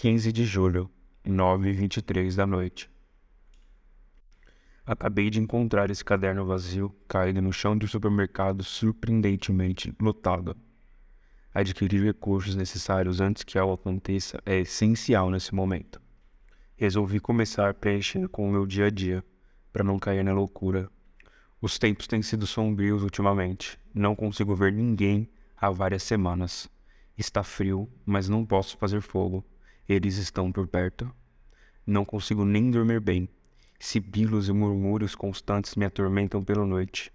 15 de julho, 9h23 da noite. Acabei de encontrar esse caderno vazio caído no chão do supermercado surpreendentemente lotado. Adquirir recursos necessários antes que algo aconteça é essencial nesse momento. Resolvi começar preenchendo com o meu dia a dia, para não cair na loucura. Os tempos têm sido sombrios ultimamente. Não consigo ver ninguém há várias semanas. Está frio, mas não posso fazer fogo. Eles estão por perto. Não consigo nem dormir bem. Sibilos e murmúrios constantes me atormentam pela noite.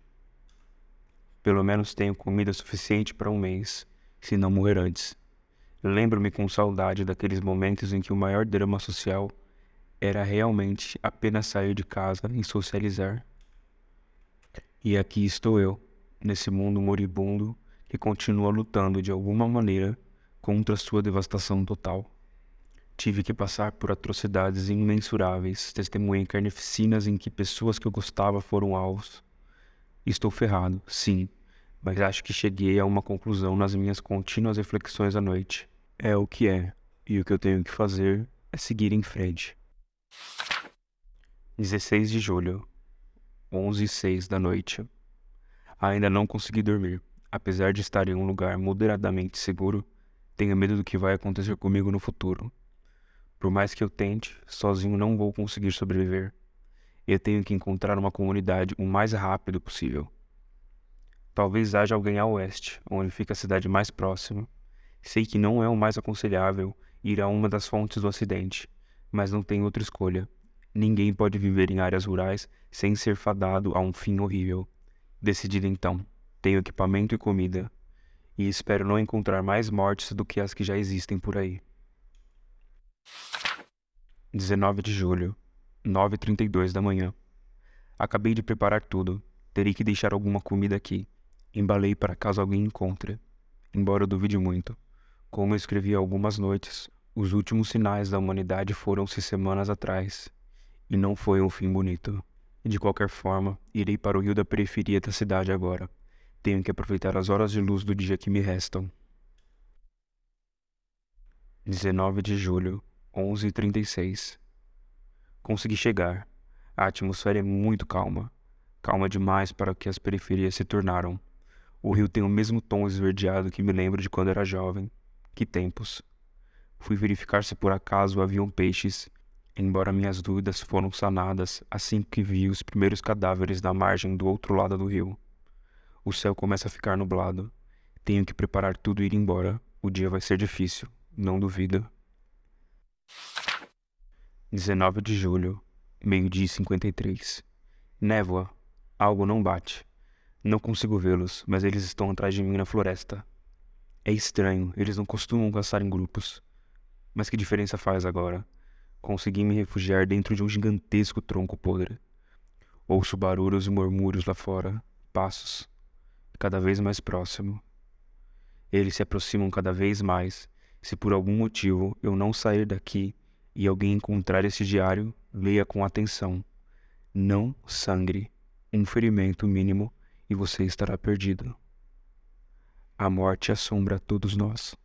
Pelo menos tenho comida suficiente para um mês, se não morrer antes. Lembro-me com saudade daqueles momentos em que o maior drama social era realmente apenas sair de casa e socializar. E aqui estou eu, nesse mundo moribundo que continua lutando de alguma maneira contra sua devastação total. Tive que passar por atrocidades imensuráveis, testemunhei carnificinas em que pessoas que eu gostava foram alvos. Estou ferrado, sim, mas acho que cheguei a uma conclusão nas minhas contínuas reflexões à noite. É o que é, e o que eu tenho que fazer é seguir em frente. 16 de julho, 11 e 6 da noite. Ainda não consegui dormir. Apesar de estar em um lugar moderadamente seguro, tenho medo do que vai acontecer comigo no futuro. Por mais que eu tente, sozinho não vou conseguir sobreviver. Eu tenho que encontrar uma comunidade o mais rápido possível. Talvez haja alguém a oeste, onde fica a cidade mais próxima. Sei que não é o mais aconselhável ir a uma das fontes do acidente, mas não tenho outra escolha. Ninguém pode viver em áreas rurais sem ser fadado a um fim horrível. Decidido então, tenho equipamento e comida, e espero não encontrar mais mortes do que as que já existem por aí. 19 de julho, 9h32 da manhã. Acabei de preparar tudo. Terei que deixar alguma comida aqui. Embalei para caso alguém encontre. Embora eu duvide muito. Como eu escrevi algumas noites, os últimos sinais da humanidade foram-se semanas atrás. E não foi um fim bonito. De qualquer forma, irei para o rio da periferia da cidade agora. Tenho que aproveitar as horas de luz do dia que me restam. 19 de julho, 11h36. Consegui chegar. A atmosfera é muito calma. Calma demais para o que as periferias se tornaram. O rio tem o mesmo tom esverdeado que me lembro de quando era jovem. Que tempos. Fui verificar se por acaso haviam peixes, embora minhas dúvidas foram sanadas assim que vi os primeiros cadáveres na margem do outro lado do rio. O céu começa a ficar nublado. Tenho que preparar tudo e ir embora. O dia vai ser difícil, não duvido. 19 de julho, meio-dia e 53. Névoa. Algo não bate. Não consigo vê-los, mas eles estão atrás de mim na floresta. É estranho, eles não costumam caçar em grupos. Mas que diferença faz agora? Consegui me refugiar dentro de um gigantesco tronco podre. Ouço barulhos e murmúrios lá fora, passos, cada vez mais próximo. Eles se aproximam cada vez mais. Se por algum motivo eu não sair daqui e alguém encontrar esse diário, leia com atenção. Não sangre, um ferimento mínimo e você estará perdido. A morte assombra todos nós.